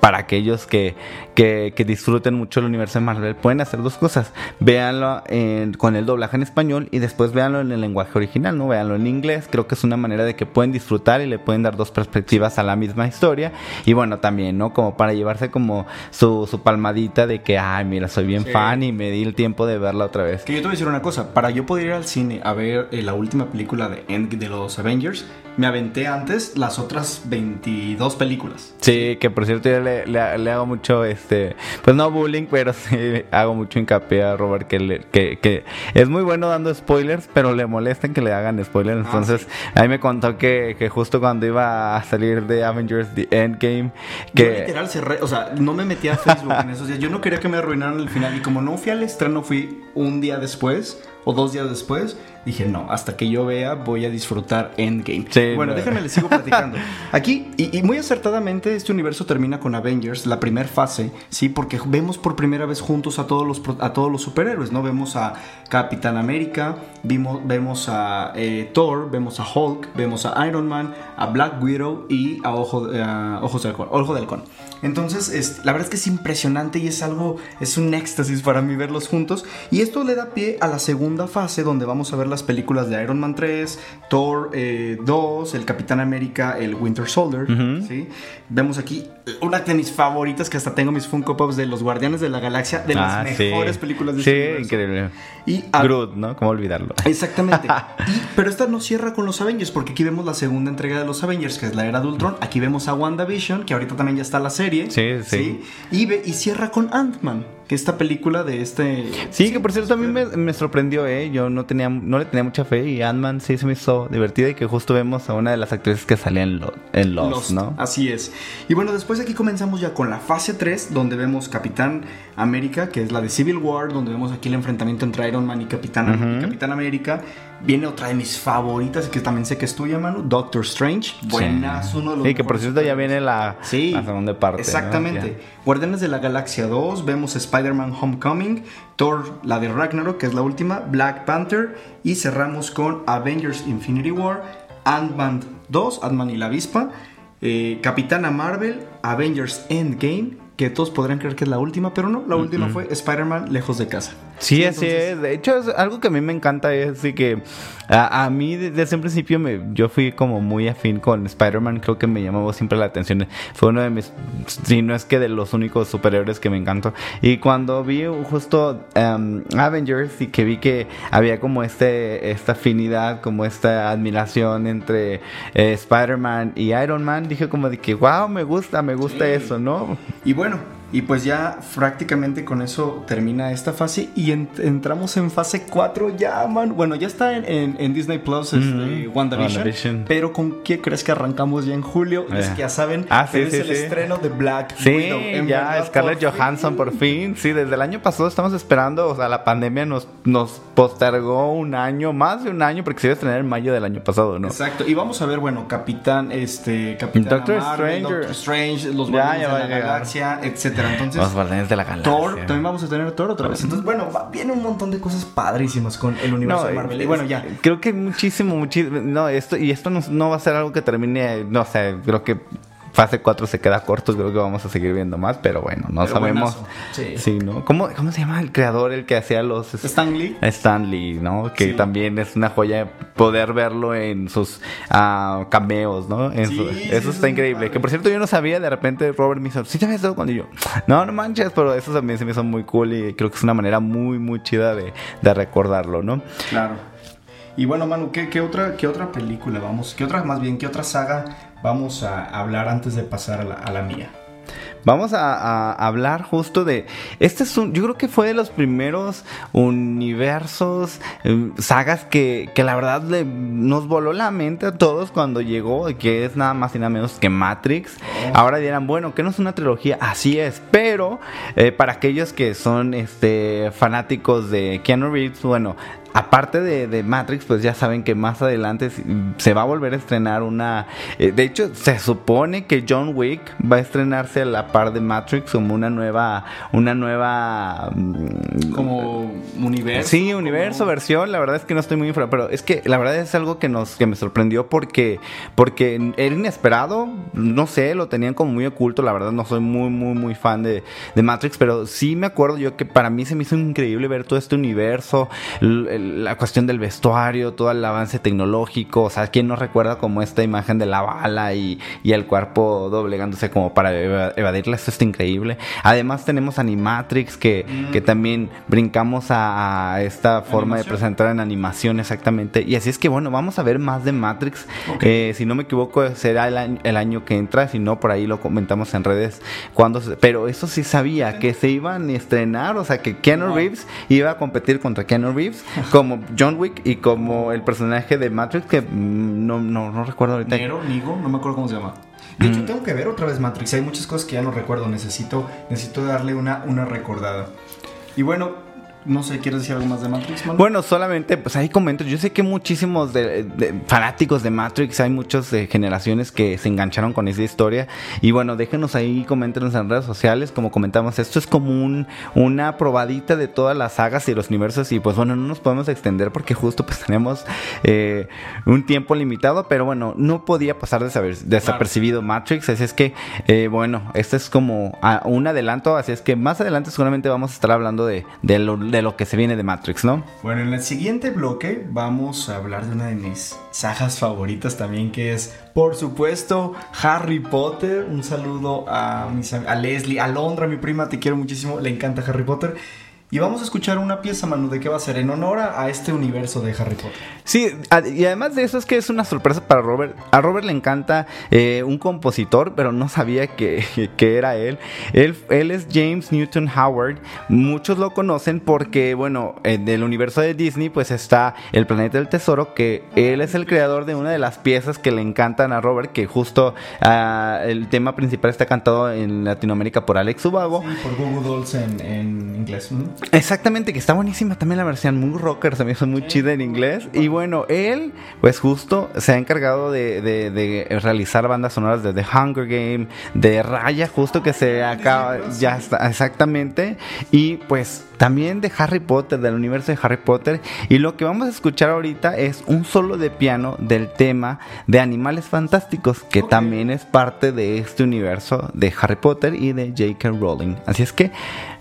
para aquellos que, que, que disfruten mucho el universo de Marvel, pueden hacer dos cosas. Véanlo en- con el doblaje en español y después véanlo en el lenguaje original, ¿no? Véanlo en inglés. Creo que es una manera de que pueden disfrutar y le pueden dar dos perspectivas a la misma historia. Y bueno, también, ¿no? Como para llevarse como su, su palmadita de que, ay, mira, soy bien Sí. fan y me di el tiempo de verla otra vez. Que yo te voy a decir una cosa, para yo poder ir al cine a ver eh, la última película de, End- de los Avengers, me aventé antes las otras 22 películas. Sí, que por cierto yo le, le- le hago mucho, este, pues no bullying, pero sí hago mucho hincapié a Robert que, le- que, que es muy bueno dando spoilers, pero le molestan que le hagan spoilers. Ah, Entonces, ahí me contó que, que justo cuando iba a salir de Avengers The Endgame, Yo que... literal cerré, o sea, no me metí a Facebook en esos días. Yo no quería que me arruinaran el final. Y como no fui al estreno, fui un día después o dos días después. Dije, no, hasta que yo vea, voy a disfrutar Endgame. Sí, bueno, no. déjenme les sigo platicando. Aquí, y, y muy acertadamente, este universo termina con Avengers, la primera fase, ¿sí? Porque vemos por primera vez juntos a todos los, a todos los superhéroes, ¿no? Vemos a Capitán América, vimos, vemos a eh, Thor, vemos a Hulk, vemos a Iron Man, a Black Widow y a Ojo, a Ojos de Halcón, Ojo de Halcón. Entonces, es- la verdad es que es impresionante y es algo, es un éxtasis para mí verlos juntos. Y esto le da pie a la segunda fase donde vamos a ver las películas de Iron Man 3, Thor eh, 2, el Capitán América, el Winter Soldier. ¿sí? Vemos aquí una de mis favoritas que hasta tengo mis Funko Pops de los Guardianes de la Galaxia, de Ah, las sí. mejores películas de Sí, este increíble. Y a- Groot, ¿no? ¿Cómo olvidarlo? Exactamente. Y- pero esta no cierra con los Avengers, porque aquí vemos la segunda entrega de los Avengers, que es la era de Ultron. Aquí vemos a WandaVision, que ahorita también ya está la serie. Sí, sí. Y, ve- y cierra con Ant-Man, que esta película de este. Sí, que por cierto a mí me, me sorprendió, ¿eh? Yo no tenía no le tenía mucha fe y Ant-Man sí se me hizo divertida y que justo vemos a una de las actrices que salía en, Lo- en Lost, Lost. ¿no? Así es. Y bueno, después de aquí comenzamos ya con la fase 3, donde vemos Capitán América, que es la de Civil War, donde vemos aquí el enfrentamiento entre Iron Man y Capitán, y Capitán América. Viene otra de mis favoritas, que también sé que es tuya, Manu, Doctor Strange. Buenas, uno de los Sí, que por cierto ya viene la, Sí, la segunda parte. Exactamente. Guardianes de la Galaxia 2, vemos Spider-Man Homecoming, Thor, la de Ragnarok, que es la última, Black Panther, y cerramos con Avengers Infinity War, Ant-Man 2, Ant-Man y la avispa, eh, Capitana Marvel, Avengers Endgame, que todos podrían creer que es la última, pero no, la última fue Spider-Man lejos de casa. Sí, así es. De hecho, es algo que a mí me encanta es de que a, a mí de- desde un principio me, yo fui como muy afín con Spider-Man. Creo que me llamó siempre la atención. Fue uno de mis, si no es que de los únicos superhéroes que me encantó. Y cuando vi justo um, Avengers y que vi que había como este, esta afinidad, como esta admiración entre eh, Spider-Man y Iron Man, dije como de que, wow, me gusta, me gusta eso, ¿no? Y bueno, bueno y pues ya prácticamente con eso termina esta fase y en- entramos en fase 4 ya, man. Bueno, ya está en, en- en Disney Plus este, Ujú, WandaVision, WandaVision. Pero ¿con qué crees que arrancamos ya en julio? Es Eh. que ya saben, Ah, sí, pero sí, es el estreno de Black Sí, Widow. En ya verdad, Scarlett por Johansson fin. por fin. Sí, desde el año pasado estamos esperando, o sea, la pandemia nos, nos postergó un año, más de un año, porque se iba a estrenar en mayo del año pasado, ¿no? Exacto, y vamos a ver, bueno, Capitán, este, Capitán Doctor Marvel, Stranger. Doctor Strange, los Ya, Guardianes ya de la a llegar. Etcétera. Entonces, Los Guardianes de la Galaxia. Thor, también vamos a tener Thor otra vez. Entonces, bueno, va- viene un montón de cosas padrísimas con el universo de eh, Marvel. Y bueno, ya. Creo que muchísimo, muchísimo. No, esto, y esto no, no va a ser algo que termine, no sé, creo que fase 4 se queda corto, creo que vamos a seguir viendo más, pero bueno, no Pero sabemos. sí. Sí, ¿no? ¿Cómo, ¿Cómo se llama el creador, el que hacía los... Stan Lee. Stan Lee, ¿no? Que Sí. también es una joya poder verlo en sus ah, cameos, ¿no? En Sí, su- eso eso está es increíble. padre. Que por cierto yo no sabía, de repente Robert me hizo, ¿sí habías dado cuando yo? No, no manches, pero eso también se me hizo muy cool y creo que es una manera muy, muy chida de, de recordarlo, ¿no? Claro. Y bueno, Manu, ¿qué, qué otra, ¿qué otra película vamos? ¿Qué otra, más bien, qué otra saga vamos a hablar antes de pasar a la, a la mía? Vamos a, a hablar justo de. Este es un. Yo creo que fue de los primeros universos, eh, sagas que, que la verdad le- nos voló la mente a todos cuando llegó, que es nada más y nada menos que Matrix. Ahora dirán, bueno, que no es una trilogía, así es, pero eh, para aquellos que son este fanáticos de Keanu Reeves, bueno. Aparte de, de Matrix, pues ya saben que más adelante se- va a volver a estrenar una... eh, de hecho, se supone que John Wick va a estrenarse a la par de Matrix como una nueva... Una nueva... mm, Como universo. Sí, universo, como- versión, la verdad es que no estoy muy infra, pero es que la verdad es algo que nos que me sorprendió porque porque era inesperado, no sé, lo tenían como muy oculto, la verdad no soy muy muy muy fan de, de Matrix, pero sí me acuerdo yo que para mí se me hizo increíble ver todo este universo, el- la cuestión del vestuario, todo el avance tecnológico, o sea, quién no recuerda como esta imagen de la bala y, y el cuerpo doblegándose como para eva- evadirla, esto está increíble. Además tenemos Animatrix que, que también brincamos a, a esta forma de presentar en animación exactamente. Y así es que bueno, vamos a ver más de Matrix. Eh, si no me equivoco, será el año, el año que entra. Si no, por ahí lo comentamos en redes. Cuando se- pero eso sí sabía que se iban a estrenar. O sea, que Keanu Reeves iba a competir contra Keanu Reeves como John Wick y como el personaje de Matrix que mm, no, no, no recuerdo ahorita. Nero, Nigo, no me acuerdo cómo se llama. De Mm. hecho, tengo que ver otra vez Matrix. Hay muchas cosas que ya no recuerdo. Necesito, necesito darle una, una recordada. Y bueno, no sé, ¿quieres decir algo más de Matrix, Manu? Bueno, solamente, pues ahí comento. Yo sé que muchísimos de, de fanáticos de Matrix, hay muchas generaciones que se engancharon con esa historia. Y bueno, déjenos ahí, coméntenos en redes sociales. Como comentamos, esto es como un, una probadita de todas las sagas y los universos. Y pues bueno, no nos podemos extender porque justo pues tenemos eh, un tiempo limitado. Pero bueno, no podía pasar desaper- desapercibido Matrix. Así es que, eh, bueno, este es como ah, un adelanto. Así es que más adelante seguramente vamos a estar hablando de, de lo, de lo que se viene de Matrix, ¿no? Bueno, en el siguiente bloque vamos a hablar de una de mis sagas favoritas también, que es, por supuesto, Harry Potter. Un saludo a, mis a Leslie, a Londra, mi prima, te quiero muchísimo, le encanta Harry Potter. Y vamos a escuchar una pieza, Manu, ¿de qué va a ser? En honor a este universo de Harry Potter. Sí, y además de eso es que es una sorpresa para Robert. A Robert le encanta eh, un compositor, pero no sabía que, que era él. él. Él es James Newton Howard. Muchos lo conocen porque, bueno, en el universo de Disney pues está El Planeta del Tesoro, que él es el creador de una de las piezas que le encantan a Robert, que justo ah, el tema principal está cantado en Latinoamérica por Alex Ubago. Sí, por Google Dolls en, en inglés. ¿no? Exactamente, que está buenísima también la versión muy rocker, se me hizo muy chida en inglés. Y bueno, él, pues justo se ha encargado de, de- de realizar bandas sonoras de The Hunger Game, de Raya, justo que se acaba, ya está, exactamente. Y pues también de Harry Potter, del universo de Harry Potter. Y lo que vamos a escuchar ahorita es un solo de piano del tema de Animales Fantásticos, que también es parte de este universo de Harry Potter y de J.K. Rowling. Así es que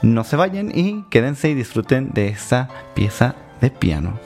no se vayan y y disfruten de esta pieza de piano.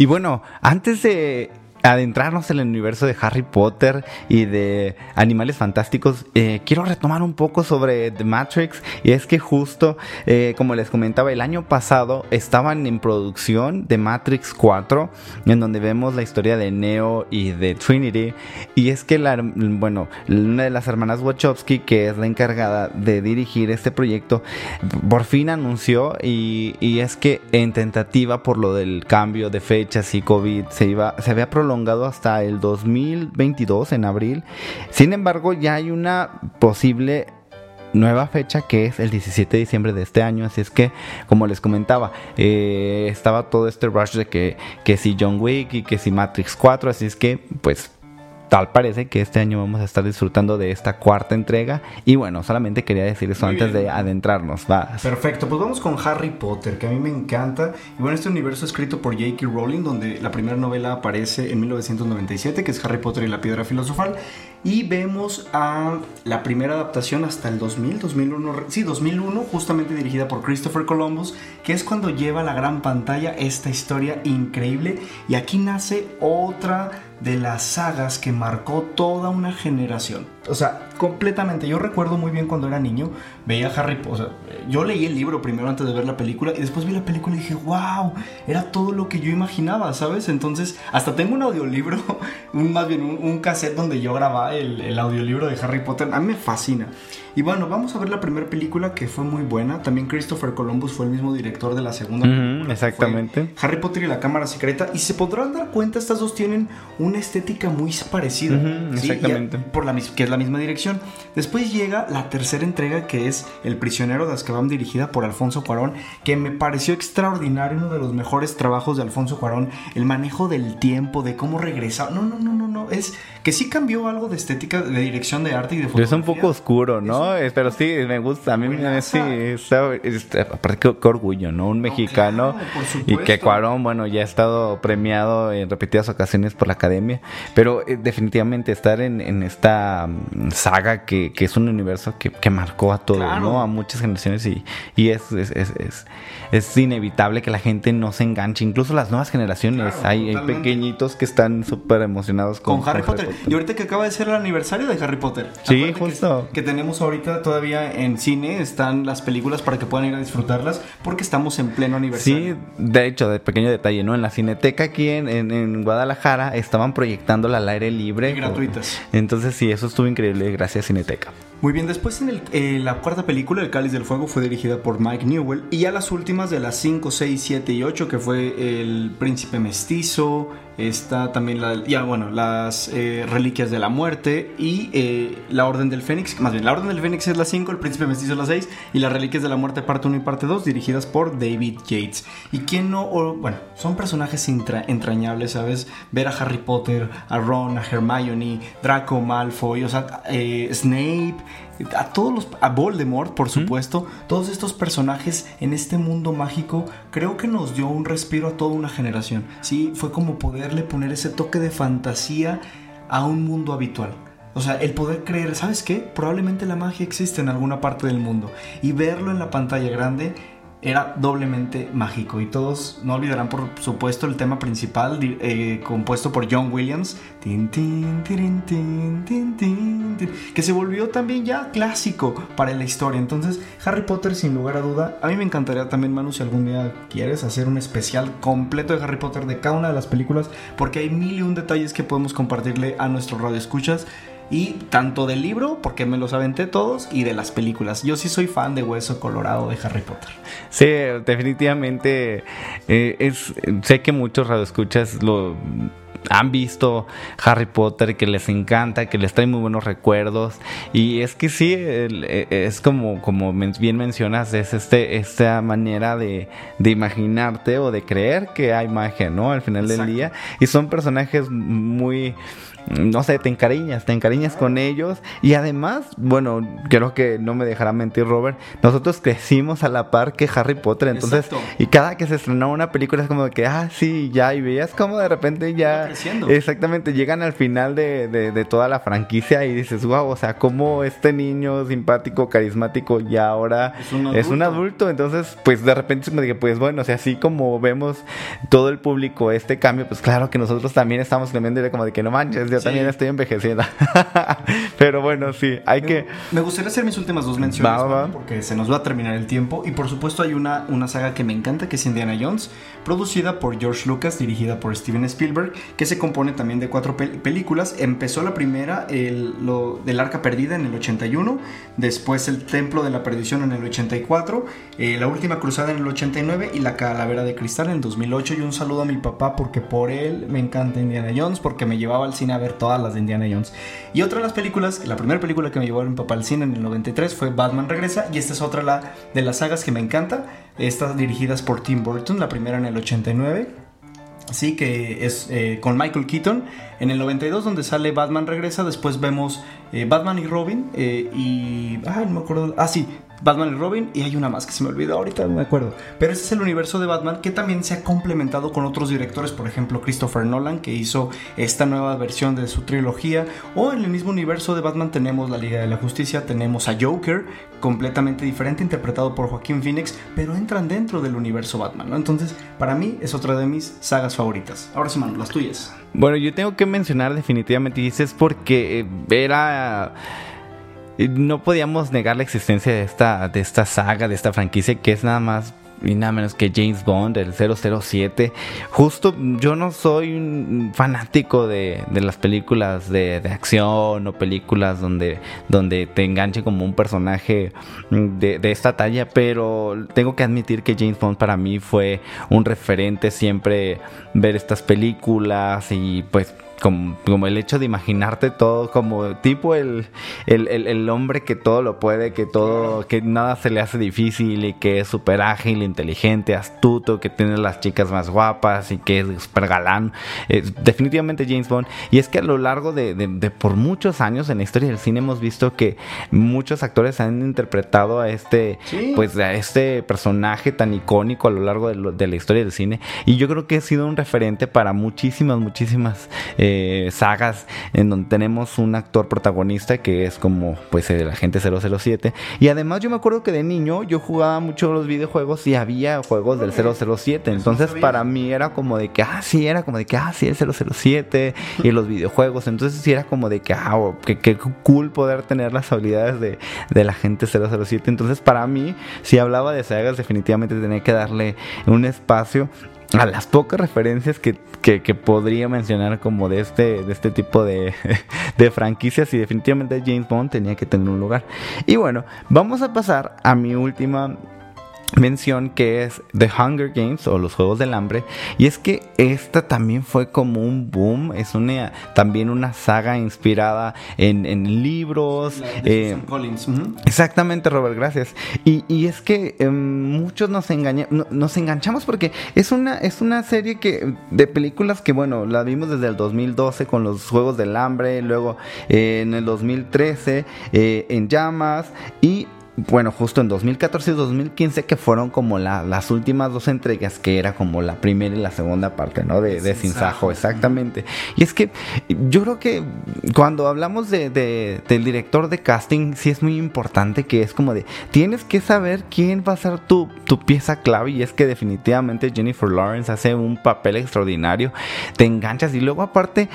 Y bueno, antes de adentrarnos en el universo de Harry Potter y de animales fantásticos, eh, quiero retomar un poco sobre The Matrix. Y es que justo, eh, como les comentaba, el año pasado estaban en producción de Matrix 4, en donde vemos la historia de Neo y de Trinity. Y es que, la, bueno, una de las hermanas Wachowski, que es la encargada de dirigir este proyecto, por fin anunció y, y es que en tentativa por lo del cambio de fechas y COVID se iba se había prolongado hasta el 2022 en abril. Sin embargo, ya hay una posible nueva fecha que es el 17 de diciembre de este año. Así es que, como les comentaba, eh, estaba todo este rush de que, que si John Wick y que si Matrix 4. Así es que, pues, tal parece que este año vamos a estar disfrutando de esta cuarta entrega. Y bueno, solamente quería decir eso Muy antes bien. de adentrarnos. Va. Perfecto, pues vamos con Harry Potter, que a mí me encanta. Y bueno, este universo escrito por J.K. Rowling, donde la primera novela aparece en 1997, que es Harry Potter y la Piedra Filosofal. Y vemos a la primera adaptación hasta el 2000, 2001, sí, 2001, justamente dirigida por Christopher Columbus, que es cuando lleva a la gran pantalla esta historia increíble. Y aquí nace otra de las sagas que marcó toda una generación. O sea, completamente. Yo recuerdo muy bien cuando era niño, veía Harry Potter. O sea, yo leí el libro primero antes de ver la película y después vi la película y dije, wow, era todo lo que yo imaginaba, ¿sabes? Entonces, hasta tengo un audiolibro, un, más bien un, cassette donde yo grababa el, el audiolibro de Harry Potter. A mí me fascina. Y bueno, vamos a ver la primera película que fue muy buena. También Christopher Columbus fue el mismo director de la segunda película. exactamente. Harry Potter y la Cámara Secreta. Y se podrán dar cuenta, estas dos tienen una estética muy parecida. Exactamente. A- por la, que es la misma dirección. Después llega la tercera entrega que es El prisionero de Azkaban dirigida por Alfonso Cuarón, que me pareció extraordinario, uno de los mejores trabajos de Alfonso Cuarón, el manejo del tiempo, de cómo regresar. No, no, no, no, no, es que sí cambió algo de estética, de dirección de arte y de Pero es un fotografía. poco oscuro, ¿no? Eh, Pero sí, me gusta. A mí me sí, está- está- aparte, qué, qué orgullo, ¿no? Un mexicano. claro, por y que. Cuarón, bueno, ya ha estado premiado en repetidas ocasiones por la academia. Pero eh, definitivamente estar en, en esta mm, saga que, que es un universo que, que marcó a todo, Claro. ¿no? A muchas generaciones y, y es, es, es, es- es inevitable que la gente no se enganche. Incluso las nuevas generaciones. Claro, hay, hay pequeñitos que están súper emocionados con, con Harry Potter. Y ahorita que acaba de ser el aniversario de Harry Potter. Sí, que- justo. Que, tenemos ahorita todavía en cine, están las películas para que puedan ir a disfrutarlas, porque estamos en pleno aniversario. Sí, de hecho, de pequeño detalle, ¿no? En la Cineteca aquí en, en- en Guadalajara estaban proyectándola al aire libre. Y gratuitas. Entonces sí, eso estuvo increíble, gracias Cineteca. Muy bien, después en el- eh, la cuarta película, El Cáliz del Fuego, fue dirigida por Mike Newell. Y ya las últimas de las 5, 6, 7 y 8, que fue El Príncipe Mestizo, está también la, ya bueno, las eh, Reliquias de la Muerte y eh, La Orden del Fénix. Más bien, La Orden del Fénix es la 5, El Príncipe Mestizo es la 6 y Las Reliquias de la Muerte parte 1 y parte 2, dirigidas por David Yates. Y quién no, bueno, son personajes entra- entrañables, ¿sabes? Ver a Harry Potter, a Ron, a Hermione, Draco Malfoy, o sea, eh, Snape, a todos los a Voldemort, por supuesto, todos estos personajes en este mundo mágico, creo que nos dio un respiro a toda una generación. Sí, fue como poderle poner ese toque de fantasía a un mundo habitual. O sea, el poder creer, ¿sabes qué? Probablemente la magia existe en alguna parte del mundo y verlo en la pantalla grande era doblemente mágico y todos no olvidarán por supuesto el tema principal eh, compuesto por John Williams. Que se volvió también ya clásico para la historia. Entonces Harry Potter sin lugar a duda a mí me encantaría también Manu si algún día quieres hacer un especial completo de Harry Potter de cada una de las películas porque hay mil y un detalles que podemos compartirle a nuestro radio escuchas y tanto del libro, porque me los aventé todos, y de las películas. Yo sí soy fan de Hueso Colorado de Harry Potter. Sí, definitivamente eh, es, sé que muchos radioescuchas lo han visto Harry Potter, que les encanta, que les trae muy buenos recuerdos. Y es que sí, eh, es como, como bien mencionas, es este, esta manera de, de imaginarte o de creer que hay magia, ¿no? Al final Exacto. del día. Y son personajes muy no sé, te encariñas, te encariñas con ellos y además, bueno, creo que no me dejará mentir Robert, nosotros crecimos a la par que Harry Potter, entonces, Exacto. y cada que se estrenaba una película es como de que, ah, sí, ya, y veías como de repente ya, exactamente, llegan al final de, de- de toda la franquicia y dices, wow, o sea, como este niño simpático, carismático, ya ahora Es un es un adulto. entonces, pues de repente me dije, pues bueno, o sea, así como vemos todo el público este cambio, pues claro que nosotros también estamos cambiando y como de que no manches, yo Sí. también estoy envejeciendo. Pero bueno, sí, hay que... Me gustaría hacer mis últimas dos menciones, Va, va. Manu, porque se nos va a terminar el tiempo. Y por supuesto hay una, una saga que me encanta, que es Indiana Jones, producida por George Lucas, dirigida por Steven Spielberg, que se compone también de cuatro pel- películas. Empezó la primera, el, lo, del Arca Perdida, en el 81, después El Templo de la Perdición en el 84, eh, La Última Cruzada en el 89 y La Calavera de Cristal en el 2008. Y un saludo a mi papá, porque por él me encanta Indiana Jones, porque me llevaba al cine a ver todas las de Indiana Jones. Y otra de las películas, la primera película que me llevó mi papá al cine en el 93 fue Batman Regresa. Y esta es otra la, de las sagas que me encanta. Estas dirigidas por Tim Burton, la primera en el 89. Sí, que es eh, con Michael Keaton. En el 92, donde sale Batman Regresa, después vemos eh, Batman y Robin. eh, y. Ay, no me acuerdo. Ah, sí, Batman y Robin. Y hay una más que se me olvidó ahorita, no me acuerdo. Pero ese es el universo de Batman que también se ha complementado con otros directores. Por ejemplo, Christopher Nolan, que hizo esta nueva versión de su trilogía. O en el mismo universo de Batman tenemos la Liga de la Justicia, tenemos a Joker, completamente diferente, interpretado por Joaquín Phoenix, pero entran dentro del universo Batman, ¿no? Entonces, para mí es otra de mis sagas favoritas. Ahora sí, Manu, las tuyas. Bueno, yo tengo que mencionar definitivamente, y dices porque eh, era no podíamos negar la existencia de esta, de esta saga, de esta franquicia que es nada más y nada menos que James Bond, el 007. Justo yo no soy un fanático de, de las películas de, de, acción o películas donde, donde te enganche como un personaje de, de, esta talla, pero tengo que admitir que James Bond para mí fue un referente siempre ver estas películas y pues como, como, el hecho de imaginarte todo como tipo el, el, el, el, hombre que todo lo puede, que todo, que nada se le hace difícil y que es súper ágil, inteligente, astuto, que tiene las chicas más guapas y que es súper galán. definitivamente James Bond. Y es que a lo largo de, de, de, por muchos años en la historia del cine hemos visto que muchos actores han interpretado a este, sí. pues a este personaje tan icónico a lo largo de, lo, de, la historia del cine. Y yo creo que ha sido un referente para muchísimas, muchísimas eh, sagas en donde tenemos un actor protagonista que es como pues el agente 007 y además yo me acuerdo que de niño yo jugaba mucho los videojuegos y había juegos del 007 entonces para mí era como de que ah sí era como de que ah sí el 007 y los videojuegos. Entonces sí era como de que ah oh, que, que, cool poder tener las habilidades de, del agente 007 entonces para mí si hablaba de sagas definitivamente tenía que darle un espacio a las pocas referencias que, que, podría mencionar como de este, de este tipo de, de, franquicias y definitivamente James Bond tenía que tener un lugar. Y bueno, vamos a pasar a mi última mención que es The Hunger Games o los Juegos del Hambre y es que esta también fue como un boom es una también una saga inspirada en, en libros eh, Collins. Uh -huh. exactamente Robert gracias y, y es que eh, muchos nos engaña, no, nos enganchamos porque es una es una serie que de películas que bueno la vimos desde el 2012 con los Juegos del Hambre luego eh, en el 2013 eh, en llamas y bueno, justo en 2014 y 2015 que fueron como la, las últimas dos entregas, que era como la primera y la segunda parte, ¿no? De, de Sin Sajo, exactamente. Y es que yo creo que cuando hablamos de, de, del director de casting, sí es muy importante que es como de, tienes que saber quién va a ser tu, tu pieza clave y es que definitivamente Jennifer Lawrence hace un papel extraordinario, te enganchas y luego aparte,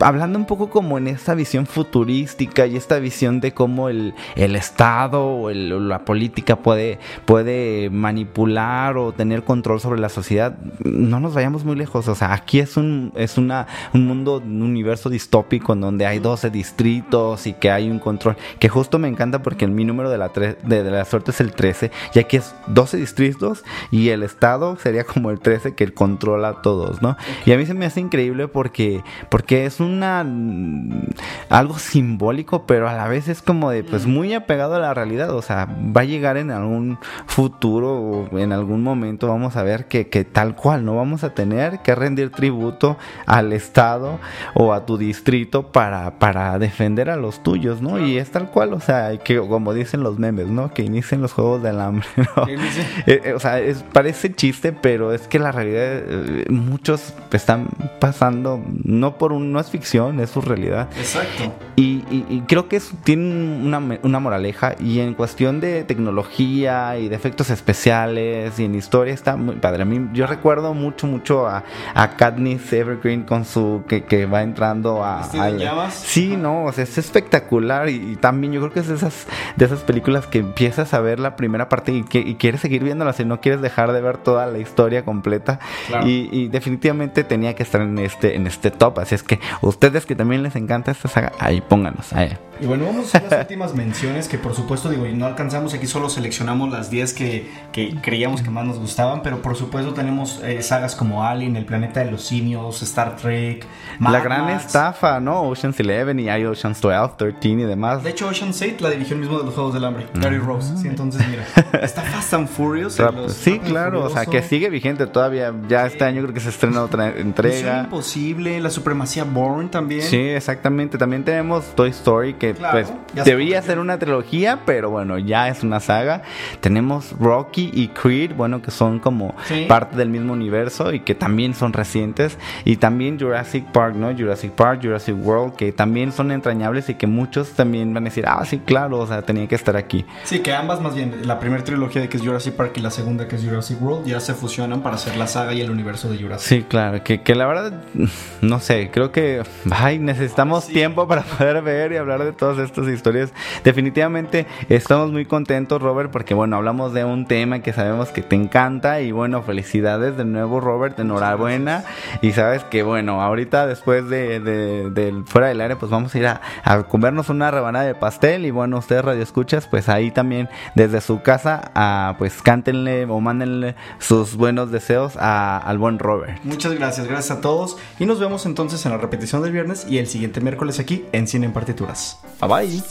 hablando un poco como en esta visión futurística y esta visión de cómo el, el Estado o el la política puede, puede manipular o tener control sobre la sociedad, no nos vayamos muy lejos. O sea, aquí es un, es una, un mundo, un universo distópico en donde hay 12 distritos y que hay un control, que justo me encanta porque mi número de la, de, de la suerte es el 13, y aquí es 12 distritos y el Estado sería como el 13 que controla a todos, ¿no? Y a mí se me hace increíble porque, porque es una algo simbólico, pero a la vez es como de pues muy apegado a la realidad, o sea, va a llegar en algún futuro o en algún momento vamos a ver que, que, tal cual no vamos a tener que rendir tributo al estado o a tu distrito para, para defender a los tuyos, ¿no? Y es tal cual, o sea, que como dicen los memes, ¿no? Que inicien los juegos del hambre, ¿no? eh, o sea, es, parece chiste, pero es que la realidad eh, muchos están pasando no por un, no es ficción, es su realidad. Exacto. Y, y, y creo que eso tiene una, una moraleja y en cuestión de tecnología y de efectos especiales y en historia está muy padre. A mí yo recuerdo mucho, mucho a, a Katniss Evergreen con su que, que va entrando a... a sí, no, o sea, es espectacular y, y, también yo creo que es de esas, de esas películas que empiezas a ver la primera parte y, que, y quieres seguir viéndola, si no quieres dejar de ver toda la historia completa claro. y, y, definitivamente tenía que estar en este, en este top, así es que ustedes que también les encanta esta saga, ahí pónganos. Ahí. Y bueno, vamos a las últimas menciones que por supuesto digo, y no alcanzamos aquí, solo seleccionamos las 10 que, que, creíamos que más nos gustaban, pero por supuesto tenemos eh, sagas como Alien, El Planeta de los Simios, Star Trek, Mad La gran Max. estafa, ¿no? Ocean's 11 y hay Ocean's 12, 13 y demás. De hecho, Ocean's 8 la dirigió el mismo de los Juegos del Hambre, Gary Mm. Rose. Sí, entonces mira, está Fast and Furious. Los, sí, claro, o sea, que sigue vigente todavía. Ya sí. este año creo que se estrena otra entrega. Misión Imposible, La Supremacía Bourne también. Sí, exactamente. También tenemos Toy Story, que claro, pues debería ser una trilogía, pero bueno, ya es una saga. Tenemos Rocky y Creed, bueno, que son como sí. parte del mismo universo y que también son recientes. Y también Jurassic Park, ¿no? Jurassic Park, Jurassic World, que también son entrañables y que muchos también van a decir, ah, sí, claro, o sea, tenía que estar aquí. Sí, que ambas más bien, la primera trilogía de que es Jurassic Park y la segunda que es Jurassic World, ya se fusionan para hacer la saga y el universo de Jurassic. Sí, claro, que, que la verdad, no sé, creo que ay, necesitamos sí. tiempo para poder ver y hablar de todas estas historias. Definitivamente estamos muy contentos, Robert, porque bueno, hablamos de un tema que sabemos que te encanta y bueno, felicidades de nuevo, Robert, enhorabuena. Y sabes que bueno, ahorita después de, fuera del aire, pues vamos a ir a, a comernos una rebanada de pastel y bueno, ustedes radio escuchas, pues ahí también desde su casa, a, pues cántenle o mándenle sus buenos deseos a- al buen Robert. Muchas gracias, gracias a todos. Y nos vemos entonces en la repetición del viernes y el siguiente miércoles aquí en Cine en Partituras. Bye bye.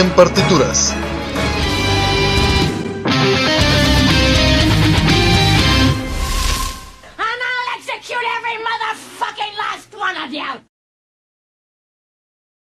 En partituras.